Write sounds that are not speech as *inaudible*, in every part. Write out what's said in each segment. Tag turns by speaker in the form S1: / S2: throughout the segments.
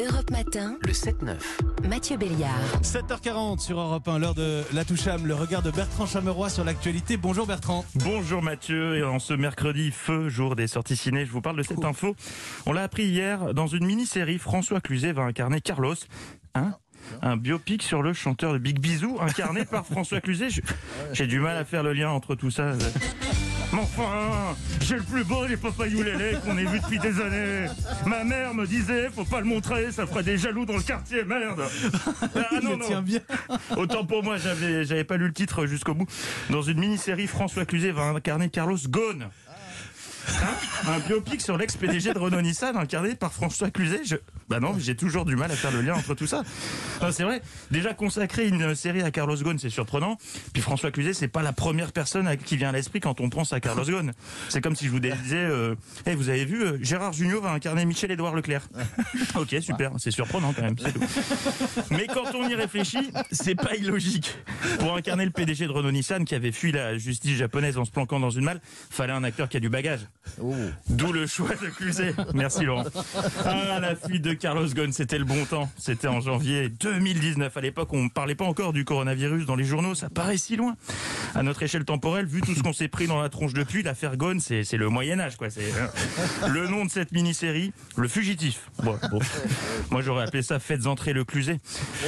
S1: Europe Matin,
S2: Le 7-9.
S1: Mathieu Béliard.
S3: 7h40 sur Europe 1, l'heure de la Toucham, le regard de Bertrand Chameroy sur l'actualité. Bonjour Bertrand.
S4: Bonjour Mathieu, et en ce mercredi feu, jour des sorties ciné, je vous parle de cette info. On l'a appris hier, dans une mini-série, François Cluzet va incarner Carlos. Hein un biopic sur le chanteur de Big Bisou, incarné par *laughs* François Cluzet. J'ai du mal à faire le lien entre tout ça. *laughs* Mais enfin, j'ai le plus beau des papayou lélé qu'on ait vu depuis des années. Ma mère me disait, faut pas le montrer, ça ferait des jaloux dans le quartier, merde. Ah *laughs*
S3: Il le tient bien. *laughs*
S4: Autant pour moi, j'avais, j'avais pas lu le titre jusqu'au bout. Dans une mini-série, François Cluzet va incarner Carlos Ghosn. Hein? Un biopic sur l'ex-PDG de Renault Nissan incarné par François Cluzet. Je... Bah non, j'ai toujours du mal à faire le lien entre tout ça. Non, c'est vrai. Déjà consacrer une série à Carlos Ghosn, c'est surprenant. Puis François Cluzet, c'est pas la première personne qui vient à l'esprit quand on pense à Carlos Ghosn. C'est comme si je vous disais, euh, Eh, vous avez vu, euh, Gérard Junior va incarner Michel-Édouard Leclerc. *laughs* ok, super. C'est surprenant quand même. Mais quand on y réfléchit, c'est pas illogique. Pour incarner le PDG de Renault Nissan qui avait fui la justice japonaise en se planquant dans une malle, fallait un acteur qui a du bagage. D'où le choix de Cluzet. Merci Laurent. Ah, la fuite de Carlos Ghosn, c'était le bon temps. C'était en janvier 2019. À l'époque, on ne parlait pas encore du coronavirus dans les journaux. Ça paraît si loin. À notre échelle temporelle, vu tout ce qu'on s'est pris dans la tronche depuis, l'affaire Ghosn, c'est le Moyen-Âge, quoi. Euh, le nom de cette mini-série, Le Fugitif. Moi, j'aurais appelé ça Faites entrer le Cluzet.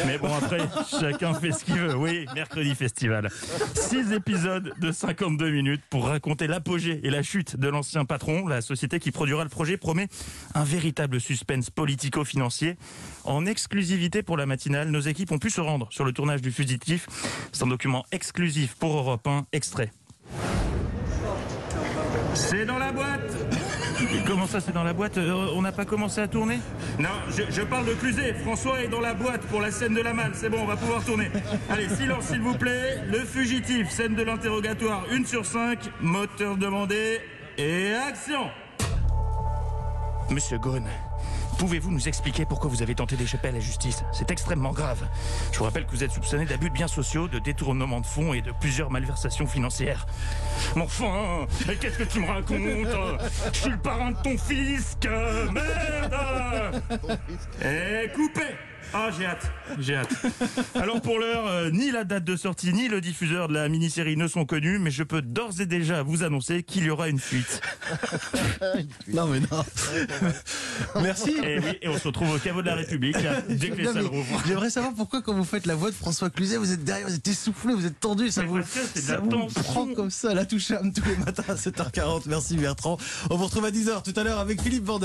S4: Mais bon, après, chacun fait ce qu'il veut. Oui, mercredi festival. Six épisodes de 52 minutes pour raconter l'apogée et la chute de l'ancien patron. La société qui produira le projet promet un véritable suspense politico-financier. En exclusivité pour la matinale, nos équipes ont pu se rendre sur le tournage du Fugitif. C'est un document exclusif pour Europe 1, extrait. C'est dans la boîte Comment ça, c'est dans la boîte? Euh, On n'a pas commencé à tourner? Non, je, parle de Cluzet. François est dans la boîte pour la scène de la malle. C'est bon, on va pouvoir tourner. Allez, silence s'il vous plaît. Le fugitif, scène de l'interrogatoire, 1 sur 5. Moteur demandé. Et action. Monsieur Ghosn, pouvez-vous nous expliquer pourquoi vous avez tenté d'échapper à la justice? C'est extrêmement grave. Je vous rappelle que vous êtes soupçonné d'abus de biens sociaux, de détournement de fonds et de plusieurs malversations financières. Mais enfin, mais qu'est-ce que tu me racontes? Je suis le parrain de ton fisc Merde! Eh, coupé ah, j'ai hâte, j'ai hâte. Alors pour l'heure, euh, ni la date de sortie, ni le diffuseur de la mini-série ne sont connus, mais je peux d'ores et déjà vous annoncer qu'il y aura une fuite. *laughs*
S3: Non mais non. Merci.
S4: Et oui, et on se retrouve au caveau de la République, là, *laughs* dès que les
S3: Non,
S4: salles rouvrent.
S3: J'aimerais savoir pourquoi quand vous faites la voix de François Cluzet, vous êtes derrière, vous êtes essoufflé, vous êtes tendu, ça
S4: Mais
S3: vous, ça vous prend comme ça la Toucham tous les matins à 7h40. Merci Bertrand. On vous retrouve à 10h tout à l'heure avec Philippe Vandel.